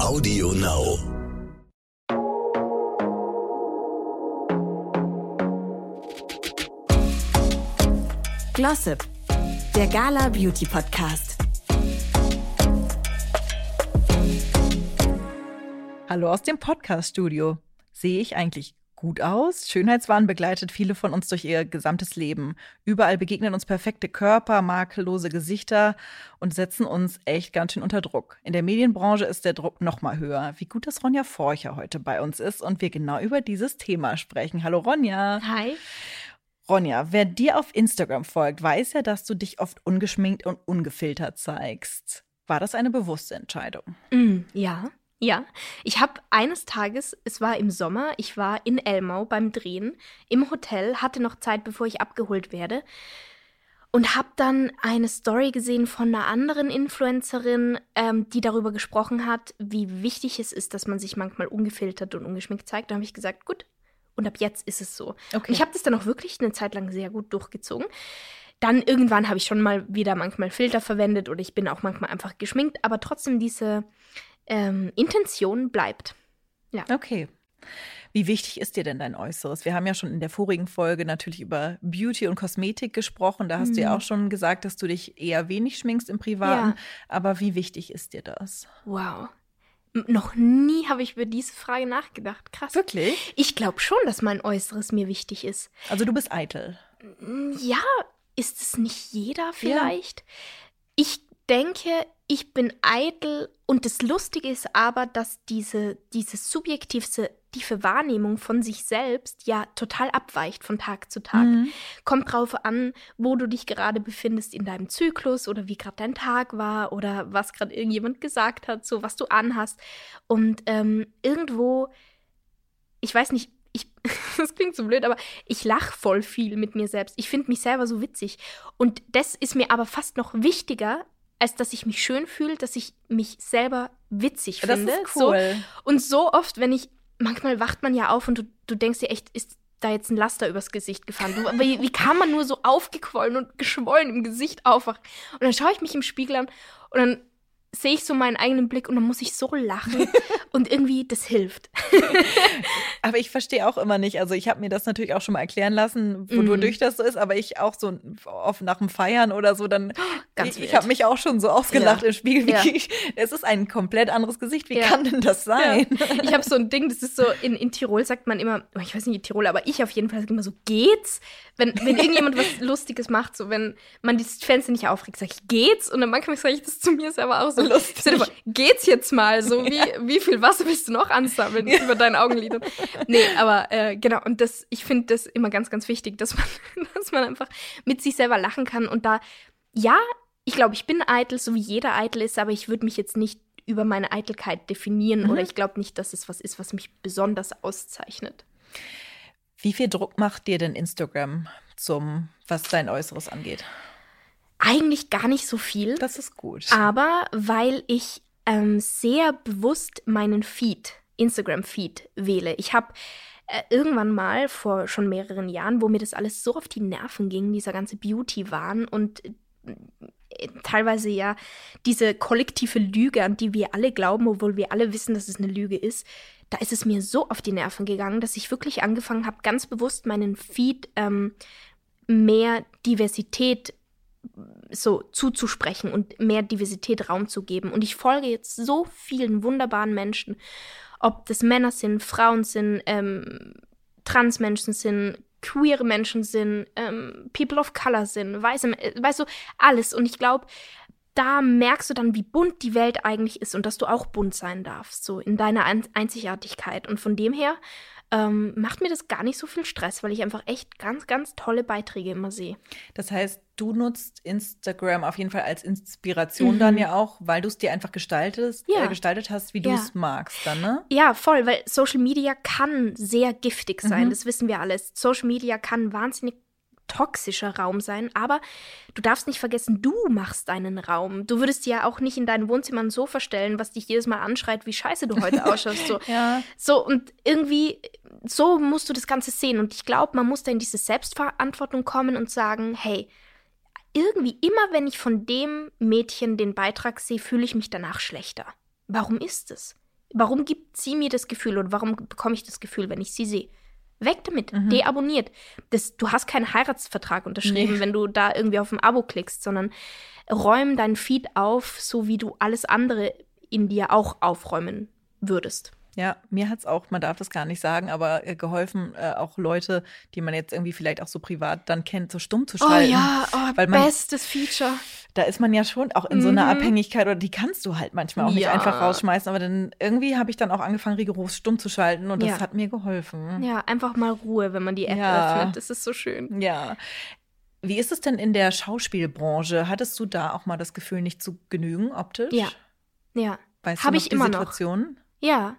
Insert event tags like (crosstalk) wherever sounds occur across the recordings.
Audio Now. Glossip, der Gala Beauty Podcast. Hallo aus dem Podcast-Studio. Sehe ich eigentlich gut aus? Schönheitswahn begleitet viele von uns durch ihr gesamtes Leben. Überall begegnen uns perfekte Körper, makellose Gesichter und setzen uns echt ganz schön unter Druck. In der Medienbranche ist der Druck noch mal höher. Wie gut, dass Ronja Forcher heute bei uns ist und wir genau über dieses Thema sprechen. Hallo Ronja. Hi. Ronja, wer dir auf Instagram folgt, weiß ja, dass du dich oft ungeschminkt und ungefiltert zeigst. War das eine bewusste Entscheidung? Mm, ja, ja. Ich habe eines Tages, es war im Sommer, ich war in Elmau beim Drehen im Hotel, hatte noch Zeit, bevor ich abgeholt werde und habe dann eine Story gesehen von einer anderen Influencerin, ähm, die darüber gesprochen hat, wie wichtig es ist, dass man sich manchmal ungefiltert und ungeschminkt zeigt. Da habe ich gesagt, gut, und ab jetzt ist es so. Okay. Und ich habe das dann auch wirklich eine Zeit lang sehr gut durchgezogen. Dann irgendwann habe ich schon mal wieder manchmal Filter verwendet oder ich bin auch manchmal einfach geschminkt, aber trotzdem diese ähm, Intention bleibt. Ja. Okay. Wie wichtig ist dir denn dein Äußeres? Wir haben ja schon in der vorigen Folge natürlich über Beauty und Kosmetik gesprochen. Da hast du ja Mhm. auch schon gesagt, dass du dich eher wenig schminkst im Privaten. Ja. Aber wie wichtig ist dir das? Wow. Noch nie habe ich über diese Frage nachgedacht. Krass. Wirklich? Ich glaube schon, dass mein Äußeres mir wichtig ist. Also du bist eitel. Ja, ist es nicht jeder vielleicht? Ich denke, ich bin eitel und das Lustige ist aber, dass diese, diese subjektivste tiefe Wahrnehmung von sich selbst ja total abweicht von Tag zu Tag. Mhm. Kommt drauf an, wo du dich gerade befindest in deinem Zyklus oder wie gerade dein Tag war oder was gerade irgendjemand gesagt hat, so was du anhast. Und ähm, irgendwo, ich weiß nicht, ich, (laughs) das klingt so blöd, aber ich lache voll viel mit mir selbst. Ich finde mich selber so witzig. Und das ist mir aber fast noch wichtiger, als dass ich mich schön fühle, dass ich mich selber witzig Das finde. ist cool. So, und so oft, wenn ich, manchmal wacht man ja auf und du, du denkst dir echt, ist da jetzt ein Laster übers Gesicht gefahren? Du, wie, wie kann man nur so aufgequollen und geschwollen im Gesicht aufwachen? Und dann schaue ich mich im Spiegel an und dann sehe ich so meinen eigenen Blick und dann muss ich so lachen (laughs) und irgendwie das hilft. (laughs) Aber ich verstehe auch immer nicht. Also ich habe mir das natürlich auch schon mal erklären lassen, wodurch das so ist. Aber ich auch so oft nach dem Feiern oder so, dann (gasps) Ganz ich, ich habe mich auch schon so ausgelacht Ja. im Spiegel. Wie, Ja. Es ist ein komplett anderes Gesicht. Wie Ja. kann denn das sein? (laughs) Ich habe so ein Ding, das ist so, in, in Tirol sagt man immer, oh, ich weiß nicht, in Tirol, aber ich auf jeden Fall sage immer so, geht's? Wenn, wenn (laughs) irgendjemand was Lustiges macht, so wenn man dieses Fenster nicht aufregt, sage ich, geht's? Und dann manchmal sage ich das zu mir selber auch so, Lustig. geht's jetzt mal? So, wie, wie viel Wasser willst du noch ansammeln über deinen Augenlidern? Nee, aber äh, genau, und das, ich finde das immer ganz, ganz wichtig, dass man, (laughs) dass man einfach mit sich selber lachen kann und da, ja, ich glaube, ich bin eitel, so wie jeder eitel ist, aber ich würde mich jetzt nicht über meine Eitelkeit definieren Mhm. oder ich glaube nicht, dass es was ist, was mich besonders auszeichnet. Wie viel Druck macht dir denn Instagram zum, was dein Äußeres angeht? Eigentlich gar nicht so viel, Das ist gut. aber weil ich ähm, sehr bewusst meinen Feed, Instagram-Feed wähle. Ich habe äh, irgendwann mal vor schon mehreren Jahren, wo mir das alles so auf die Nerven ging, dieser ganze Beauty-Wahn und äh, teilweise ja diese kollektive Lüge, an die wir alle glauben, obwohl wir alle wissen, dass es eine Lüge ist, da ist es mir so auf die Nerven gegangen, dass ich wirklich angefangen habe, ganz bewusst meinen Feed ähm, mehr Diversität so zuzusprechen und mehr Diversität Raum zu geben. Und ich folge jetzt so vielen wunderbaren Menschen, ob das Männer sind, Frauen sind, ähm, Transmenschen sind, queere Menschen sind, ähm, People of Color sind, weiße, äh, weißt du, alles. Und ich glaube, da merkst du dann, wie bunt die Welt eigentlich ist und dass du auch bunt sein darfst, so in deiner Ein Einzigartigkeit. Und von dem her ähm, macht mir das gar nicht so viel Stress, weil ich einfach echt ganz, ganz tolle Beiträge immer sehe. Das heißt, du nutzt Instagram auf jeden Fall als Inspiration Mhm. dann ja auch, weil du es dir einfach gestaltest, Ja. äh, gestaltet hast, wie du Ja. es magst dann, ne? Ja, voll, weil Social Media kann sehr giftig sein, Mhm. das wissen wir alles. Social Media kann wahnsinnig toxischer Raum sein, aber du darfst nicht vergessen, du machst deinen Raum. Du würdest dir ja auch nicht in dein Wohnzimmer ein Sofa stellen, was dich jedes Mal anschreit, wie scheiße du heute (laughs) ausschaust. So. Ja. So, und irgendwie, so musst du das Ganze sehen. Und ich glaube, man muss da in diese Selbstverantwortung kommen und sagen, hey, irgendwie immer, wenn ich von dem Mädchen den Beitrag sehe, fühle ich mich danach schlechter. Warum ist es? Warum gibt sie mir das Gefühl oder warum bekomme ich das Gefühl, wenn ich sie sehe? Weg damit, Mhm. deabonniert. Das, du hast keinen Heiratsvertrag unterschrieben, Nee. wenn du da irgendwie auf ein Abo klickst, sondern räum deinen Feed auf, so wie du alles andere in dir auch aufräumen würdest. Ja, mir hat's auch, man darf das gar nicht sagen, aber äh, geholfen, äh, auch Leute, die man jetzt irgendwie vielleicht auch so privat dann kennt, so stumm zu schalten. oh, weil man- bestes Feature. Da ist man ja schon auch in so einer Mhm. Abhängigkeit oder die kannst du halt manchmal auch nicht Ja. einfach rausschmeißen. Aber dann irgendwie habe ich dann auch angefangen, rigoros stumm zu schalten und das Ja. hat mir geholfen. Ja, einfach mal Ruhe, wenn man die App Ja. öffnet. Das ist so schön. Ja. Wie ist es denn in der Schauspielbranche? Hattest du da auch mal das Gefühl, nicht zu genügen optisch? Ja. Ja. Weißt Hab du noch ich die immer noch. Ja,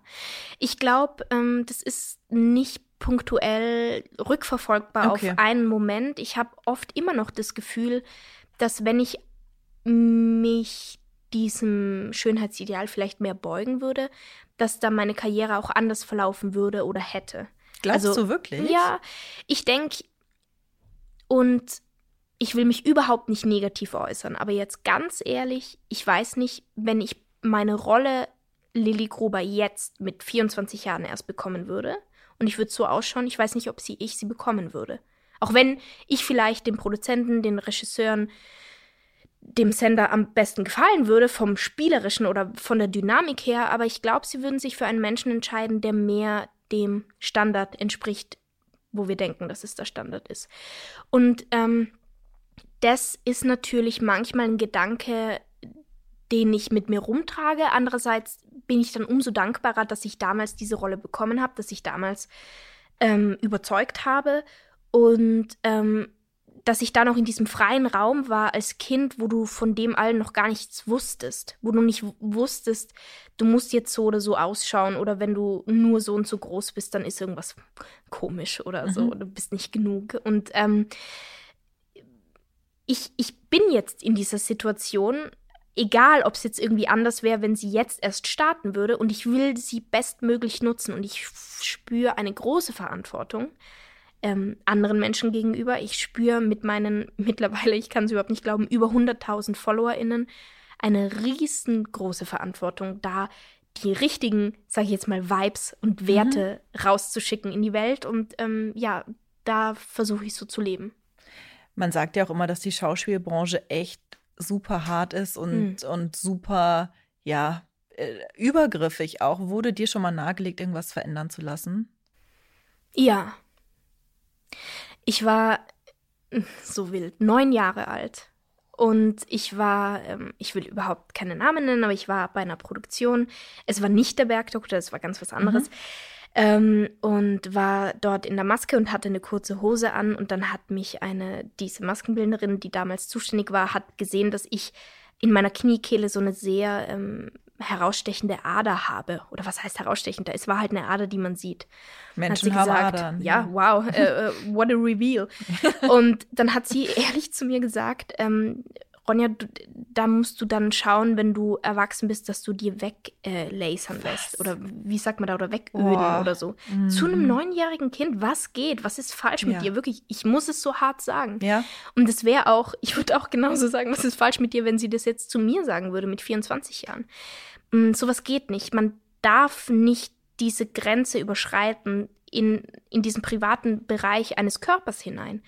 ich glaube, ähm, das ist nicht punktuell rückverfolgbar Okay. auf einen Moment. Ich habe oft immer noch das Gefühl, dass wenn ich mich diesem Schönheitsideal vielleicht mehr beugen würde, dass da meine Karriere auch anders verlaufen würde oder hätte. Glaubst Also, du wirklich? Ja, ich denke, und ich will mich überhaupt nicht negativ äußern, aber jetzt ganz ehrlich, ich weiß nicht, wenn ich meine Rolle Lilly Gruber jetzt mit 24 Jahren erst bekommen würde und ich würde so ausschauen, ich weiß nicht, ob sie ich sie bekommen würde. Auch wenn ich vielleicht dem Produzenten, den Regisseuren, dem Sender am besten gefallen würde, vom spielerischen oder von der Dynamik her, aber ich glaube, sie würden sich für einen Menschen entscheiden, der mehr dem Standard entspricht, wo wir denken, dass es der Standard ist. Und ähm, das ist natürlich manchmal ein Gedanke, den ich mit mir rumtrage. Andererseits bin ich dann umso dankbarer, dass ich damals diese Rolle bekommen habe, dass ich damals ähm, überzeugt habe und ähm, dass ich da noch in diesem freien Raum war als Kind, wo du von dem allen noch gar nichts wusstest, wo du nicht wusstest, du musst jetzt so oder so ausschauen oder wenn du nur so und so groß bist, dann ist irgendwas komisch oder so, Mhm. du bist nicht genug. Und ähm, ich, ich bin jetzt in dieser Situation, egal ob es jetzt irgendwie anders wäre, wenn sie jetzt erst starten würde und ich will sie bestmöglich nutzen und ich spüre eine große Verantwortung ähm, anderen Menschen gegenüber. Ich spüre mit meinen (laughs) mittlerweile, ich kann es überhaupt nicht glauben, über 100.000 FollowerInnen eine riesengroße Verantwortung, da die richtigen, sage ich jetzt mal, Vibes und Werte rauszuschicken in die Welt. Und ähm, ja, da versuche ich so zu leben. Man sagt ja auch immer, dass die Schauspielbranche echt super hart ist und, Hm. und super, ja, äh, übergriffig auch. Wurde dir schon mal nahegelegt, irgendwas verändern zu lassen? Ja. Ich war äh, so wild, neun Jahre alt. Und ich war, ähm, ich will überhaupt keine Namen nennen, aber ich war bei einer Produktion. Es war nicht der Bergdoktor, es war ganz was anderes. Ähm, und war dort in der Maske und hatte eine kurze Hose an. Und dann hat mich eine, diese Maskenbildnerin, die damals zuständig war, hat gesehen, dass ich in meiner Kniekehle so eine sehr ähm, herausstechende Ader habe. Oder was heißt herausstechend? Es war halt eine Ader, die man sieht. Hat Menschen sie haben gesagt, Adern. Ja, wow, äh, äh, what a reveal. (laughs) Und dann hat sie (laughs) ehrlich zu mir gesagt, ähm, Ronja, du, da musst du dann schauen, wenn du erwachsen bist, dass du dir weglasern äh, lässt. Oder wie sagt man da, oder wegöden Boah. oder so. Zu einem neunjährigen Kind, was geht? Was ist falsch mit Ja. dir? Wirklich, ich muss es so hart sagen. Ja, Und es wäre auch, ich würde auch genauso sagen, was ist falsch mit dir, wenn sie das jetzt zu mir sagen würde mit 24 Jahren. Mm, sowas geht nicht. Man darf nicht diese Grenze überschreiten in, in diesen privaten Bereich eines Körpers hinein.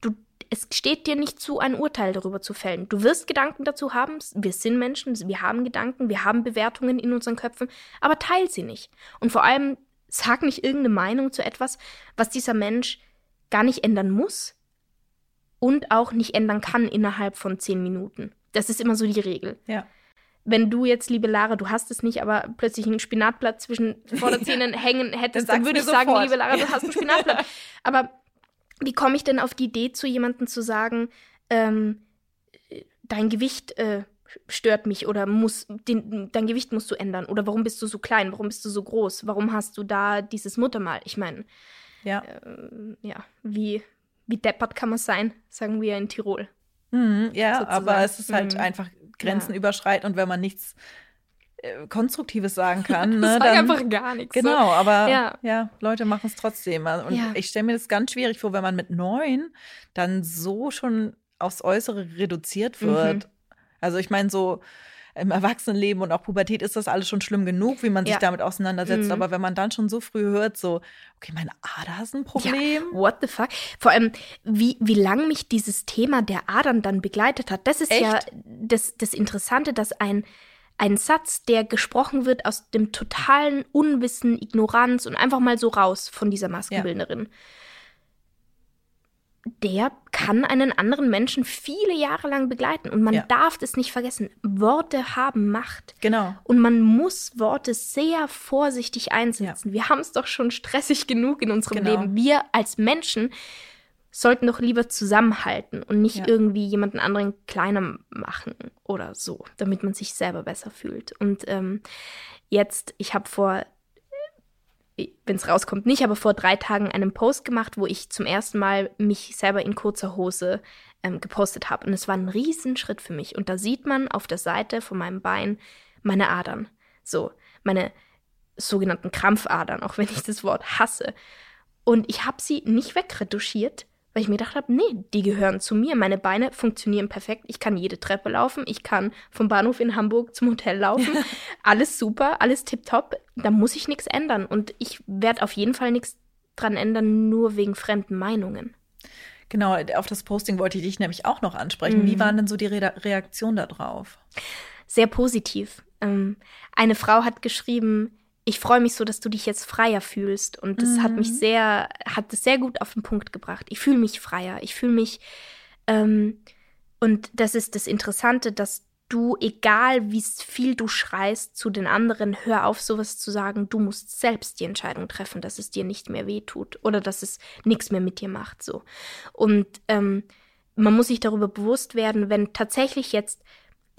Du, es steht dir nicht zu, ein Urteil darüber zu fällen. Du wirst Gedanken dazu haben. Wir sind Menschen, wir haben Gedanken, wir haben Bewertungen in unseren Köpfen, aber teil sie nicht. Und vor allem sag nicht irgendeine Meinung zu etwas, was dieser Mensch gar nicht ändern muss und auch nicht ändern kann innerhalb von zehn Minuten. Das ist immer so die Regel. ja. Wenn du jetzt, liebe Lara, du hast es nicht, aber plötzlich ein Spinatblatt zwischen Vorderzähnen (laughs) hängen hättest, Dann würde ich sagen, sofort. liebe Lara, du hast ein (laughs) Spinatblatt. Aber wie komme ich denn auf die Idee, zu jemandem zu sagen, ähm, dein Gewicht äh, stört mich oder muss den, dein Gewicht musst du ändern oder warum bist du so klein, warum bist du so groß, warum hast du da dieses Muttermal? Ich meine, Ja. ähm, ja, wie, wie deppert kann man sein, sagen wir in Tirol. Mhm, ja, sozusagen. aber es ist halt Mhm. einfach Grenzen Ja. überschreiten und wenn man nichts äh, Konstruktives sagen (laughs) kann, ne, Sag dann einfach gar nichts. so. Genau, aber Ja. ja, Leute machen es trotzdem. Und Ja. ich stelle mir das ganz schwierig vor, wenn man mit neun dann so schon aufs Äußere reduziert Mhm. wird. Also ich meine so, im Erwachsenenleben und auch Pubertät ist das alles schon schlimm genug, wie man sich Ja. damit auseinandersetzt. Mhm. Aber wenn man dann schon so früh hört, so, okay, meine Ader ist ein Problem. Ja, what the fuck? Vor allem, wie, wie lang mich dieses Thema der Adern dann begleitet hat. Das ist Echt? ja das, das Interessante, dass ein, ein Satz, der gesprochen wird aus dem totalen Unwissen, Ignoranz und einfach mal so raus von dieser Maskenbildnerin, der kann einen anderen Menschen viele Jahre lang begleiten. Und man Ja. darf das nicht vergessen. Worte haben Macht. Genau. Und man muss Worte sehr vorsichtig einsetzen. Wir haben es doch schon stressig genug in unserem Genau. Leben. Wir als Menschen sollten doch lieber zusammenhalten und nicht Ja. irgendwie jemanden anderen kleiner machen oder so, damit man sich selber besser fühlt. Und ähm, jetzt, ich habe vor, wenn es rauskommt, nicht, aber vor drei Tagen einen Post gemacht, wo ich zum ersten Mal mich selber in kurzer Hose ähm, gepostet habe. Und es war ein Riesenschritt für mich. Und da sieht man auf der Seite von meinem Bein meine Adern. So, meine sogenannten Krampfadern, auch wenn ich das Wort hasse. Und ich habe sie nicht wegretuschiert, weil ich mir gedacht habe, nee, die gehören zu mir. Meine Beine funktionieren perfekt. Ich kann jede Treppe laufen. Ich kann vom Bahnhof in Hamburg zum Hotel laufen. (laughs) alles super, alles tipptopp. Da muss ich nichts ändern. Und ich werde auf jeden Fall nichts dran ändern, nur wegen fremden Meinungen. Genau, auf das Posting wollte ich dich nämlich auch noch ansprechen. Mhm. Wie waren denn so die Re Reaktionen darauf? Sehr positiv. Ähm, eine Frau hat geschrieben, ich freue mich so, dass du dich jetzt freier fühlst. Und das hat mich Mhm. sehr, hat es sehr gut auf den Punkt gebracht. Ich fühle mich freier. Ich fühle mich, ähm, und das ist das Interessante, dass du, egal wie viel du schreist zu den anderen, hör auf, sowas zu sagen. Du musst selbst die Entscheidung treffen, dass es dir nicht mehr wehtut oder dass es nichts mehr mit dir macht. So. Und ähm, man muss sich darüber bewusst werden, wenn tatsächlich jetzt,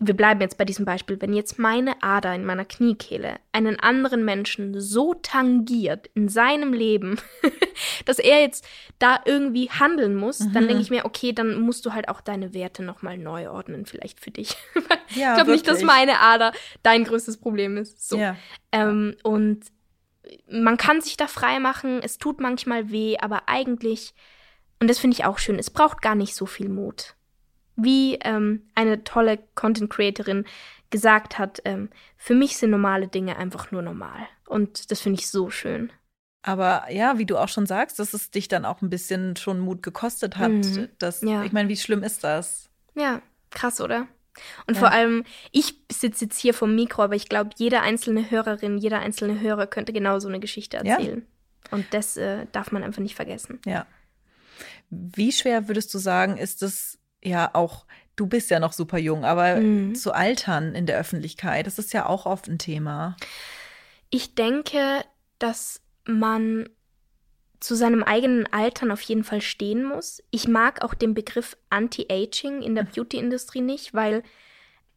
wir bleiben jetzt bei diesem Beispiel, wenn jetzt meine Ader in meiner Kniekehle einen anderen Menschen so tangiert in seinem Leben, (laughs) dass er jetzt da irgendwie handeln muss, dann Mhm. denke ich mir, okay, dann musst du halt auch deine Werte nochmal neu ordnen, vielleicht für dich. (laughs) Ja, ich glaube nicht, dass meine Ader dein größtes Problem ist. So. Ja. Ähm, und man kann sich da frei machen, es tut manchmal weh, aber eigentlich, und das finde ich auch schön, es braucht gar nicht so viel Mut. Wie ähm, eine tolle Content Creatorin gesagt hat, ähm, für mich sind normale Dinge einfach nur normal. Und das finde ich so schön. Aber ja, wie du auch schon sagst, dass es dich dann auch ein bisschen schon Mut gekostet hat. Mhm. Das, Ja. Ich meine, wie schlimm ist das? Ja, krass, oder? Und Ja. vor allem, ich sitze jetzt hier vom Mikro, aber ich glaube, jede einzelne Hörerin, jeder einzelne Hörer könnte genau so eine Geschichte Ja. erzählen. Und das äh, darf man einfach nicht vergessen. Ja. Wie schwer würdest du sagen, ist es ja auch, du bist ja noch super jung, aber Mhm. zu altern in der Öffentlichkeit, das ist ja auch oft ein Thema. Ich denke, dass man zu seinem eigenen Altern auf jeden Fall stehen muss. Ich mag auch den Begriff Anti-Aging in der Beauty-Industrie nicht, weil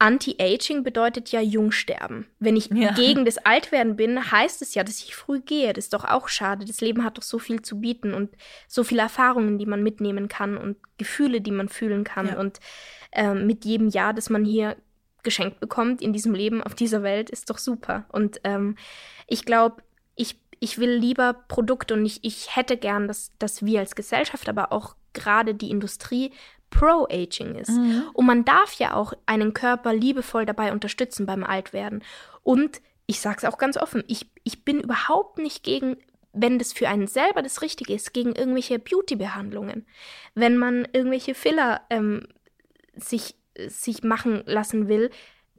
Anti-Aging bedeutet ja Jungsterben. Wenn ich Ja. gegen das Altwerden bin, heißt es ja, dass ich früh gehe. Das ist doch auch schade. Das Leben hat doch so viel zu bieten und so viele Erfahrungen, die man mitnehmen kann und Gefühle, die man fühlen kann. Ja. Und ähm, mit jedem Jahr, das man hier geschenkt bekommt in diesem Leben, auf dieser Welt, ist doch super. Und ähm, ich glaube, ich, ich will lieber Produkte und ich, ich hätte gern, dass, dass wir als Gesellschaft, aber auch gerade die Industrie Pro-Aging ist. Mhm. Und man darf ja auch einen Körper liebevoll dabei unterstützen beim Altwerden. Und ich sage es auch ganz offen, ich, ich bin überhaupt nicht gegen, wenn das für einen selber das Richtige ist, gegen irgendwelche Beauty-Behandlungen. Wenn man irgendwelche Filler ähm, sich, sich machen lassen will,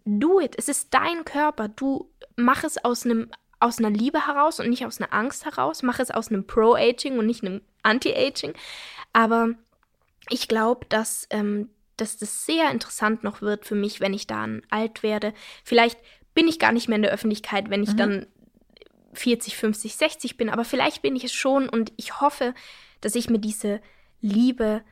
do it. Es ist dein Körper. Du mach es aus einem aus einer Liebe heraus und nicht aus einer Angst heraus. Mach es aus einem Pro-Aging und nicht einem Anti-Aging. Aber ich glaube, dass, ähm, dass das sehr interessant noch wird für mich, wenn ich dann alt werde. Vielleicht bin ich gar nicht mehr in der Öffentlichkeit, wenn ich Mhm. dann 40, 50, 60 bin, aber vielleicht bin ich es schon und ich hoffe, dass ich mir diese Liebe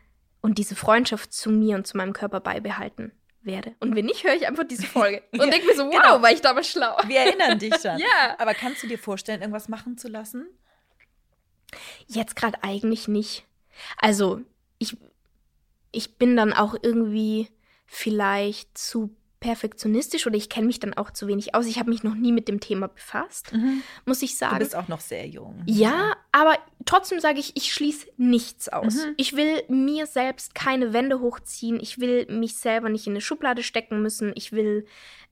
und diese Freundschaft zu mir und zu meinem Körper beibehalten werde. Und wenn nicht, höre ich einfach diese Folge (laughs) und denke mir so, wow, genau. war ich damals schlau. Wir erinnern dich (laughs) dann. Ja. Aber kannst du dir vorstellen, irgendwas machen zu lassen? Jetzt gerade eigentlich nicht. Also, ich, ich bin dann auch irgendwie vielleicht zu perfektionistisch oder ich kenne mich dann auch zu wenig aus. Ich habe mich noch nie mit dem Thema befasst, mhm. muss ich sagen. Du bist auch noch sehr jung. Ja, aber trotzdem sage ich, ich schließe nichts aus. Mhm. Ich will mir selbst keine Wände hochziehen. Ich will mich selber nicht in eine Schublade stecken müssen. Ich will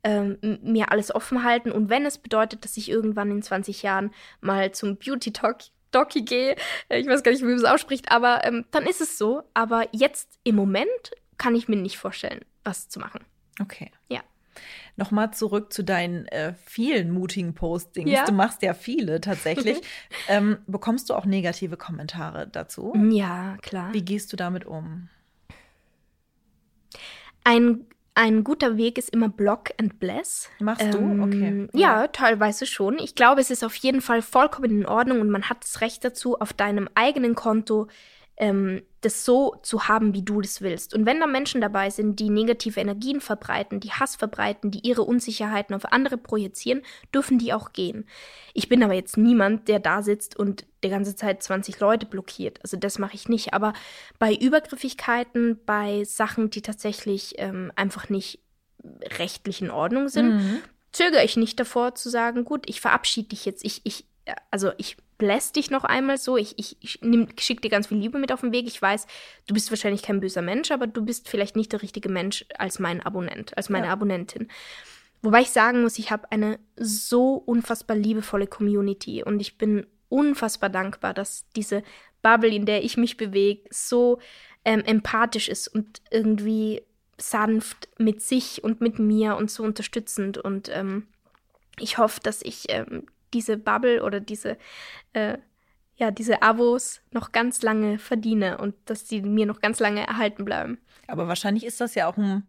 ähm, mir alles offen halten. Und wenn es bedeutet, dass ich irgendwann in 20 Jahren mal zum Beauty Talk Doki gehe, äh, ich weiß gar nicht, wie man es ausspricht, aber ähm, dann ist es so. Aber jetzt im Moment kann ich mir nicht vorstellen, was zu machen. Okay. Ja. Nochmal zurück zu deinen äh, vielen mutigen Postings. Ja. Du machst ja viele tatsächlich. (laughs) ähm, bekommst du auch negative Kommentare dazu? Ja, klar. Wie gehst du damit um? Ein ein guter Weg ist immer Block and Bless. Machst ähm, du? Okay. Ja. ja, teilweise schon. Ich glaube, es ist auf jeden Fall vollkommen in Ordnung und man hat das Recht dazu, auf deinem eigenen Konto ähm, das so zu haben, wie du das willst. Und wenn da Menschen dabei sind, die negative Energien verbreiten, die Hass verbreiten, die ihre Unsicherheiten auf andere projizieren, dürfen die auch gehen. Ich bin aber jetzt niemand, der da sitzt und die ganze Zeit 20 Leute blockiert. Also das mache ich nicht. Aber bei Übergriffigkeiten, bei Sachen, die tatsächlich ähm, einfach nicht rechtlich in Ordnung sind, mhm. zögere ich nicht davor zu sagen, gut, ich verabschiede dich jetzt. Ich, ich, also ich bless dich noch einmal so. Ich, ich, ich schicke dir ganz viel Liebe mit auf den Weg. Ich weiß, du bist wahrscheinlich kein böser Mensch, aber du bist vielleicht nicht der richtige Mensch als mein Abonnent, als meine ja. Abonnentin. Wobei ich sagen muss, ich habe eine so unfassbar liebevolle Community und ich bin unfassbar dankbar, dass diese Bubble, in der ich mich bewege, so ähm, empathisch ist und irgendwie sanft mit sich und mit mir und so unterstützend. Und ähm, ich hoffe, dass ich ähm, diese Bubble oder diese, äh, ja, diese Abos noch ganz lange verdiene und dass sie mir noch ganz lange erhalten bleiben. Aber wahrscheinlich ist das ja auch ein,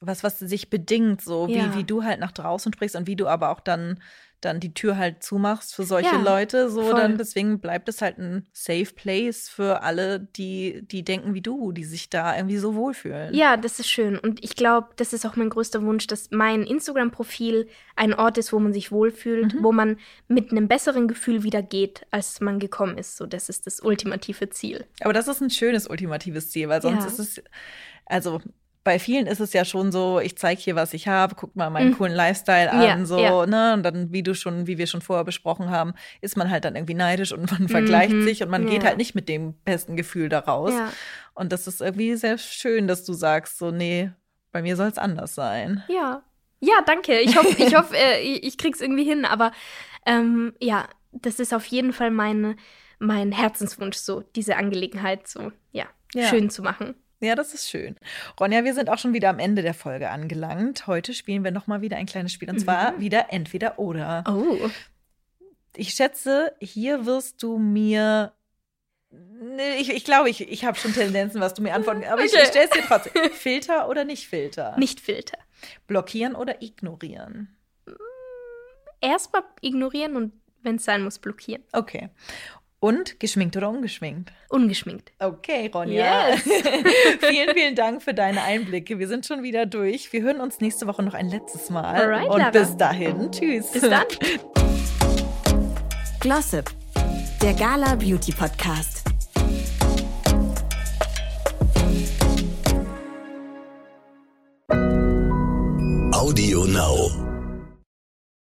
was, was sich bedingt, so ja. wie, wie du halt nach draußen sprichst und wie du aber auch dann dann die Tür halt zumachst für solche ja, Leute. So, voll. dann deswegen bleibt es halt ein Safe Place für alle, die, die denken wie du, die sich da irgendwie so wohlfühlen. Ja, das ist schön. Und ich glaube, das ist auch mein größter Wunsch, dass mein Instagram-Profil ein Ort ist, wo man sich wohlfühlt, mhm. wo man mit einem besseren Gefühl wieder geht, als man gekommen ist. So, das ist das ultimative Ziel. Aber das ist ein schönes ultimatives Ziel, weil sonst ja. ist es, also bei vielen ist es ja schon so, ich zeige hier, was ich habe, guck mal meinen mhm. coolen Lifestyle an, ja, so, ja. ne? Und dann, wie du schon, wie wir schon vorher besprochen haben, ist man halt dann irgendwie neidisch und (laughs) man vergleicht mhm. sich und man ja. geht halt nicht mit dem besten Gefühl da raus. Und das ist irgendwie sehr schön, dass du sagst, so, nee, bei mir soll es anders sein. Ja. Ja, danke. Ich hoffe, ich, hoff, äh, ich krieg's irgendwie hin, aber ähm, ja, das ist auf jeden Fall mein, mein Herzenswunsch, so, diese Angelegenheit so, ja, schön zu machen. Ja, das ist schön. Ronja, wir sind auch schon wieder am Ende der Folge angelangt. Heute spielen wir noch mal wieder ein kleines Spiel und mhm. zwar wieder entweder oder. Oh. Ich schätze, hier wirst du mir ich, ich glaube, ich, ich habe schon Tendenzen, was du mir antworten Aber ich, ich stelle es dir trotzdem. (laughs) Filter oder nicht Filter? Nicht Filter. Blockieren oder ignorieren? Erstmal ignorieren und wenn es sein muss, blockieren. Okay. Und geschminkt oder ungeschminkt? Ungeschminkt. Okay, Ronja. Yes. (laughs) vielen, vielen Dank für deine Einblicke. Wir sind schon wieder durch. Wir hören uns nächste Woche noch ein letztes Mal. Alright, Und Lara. bis dahin. Tschüss. Bis dann. (laughs) Glossip, der Gala Beauty Podcast. Audio Now.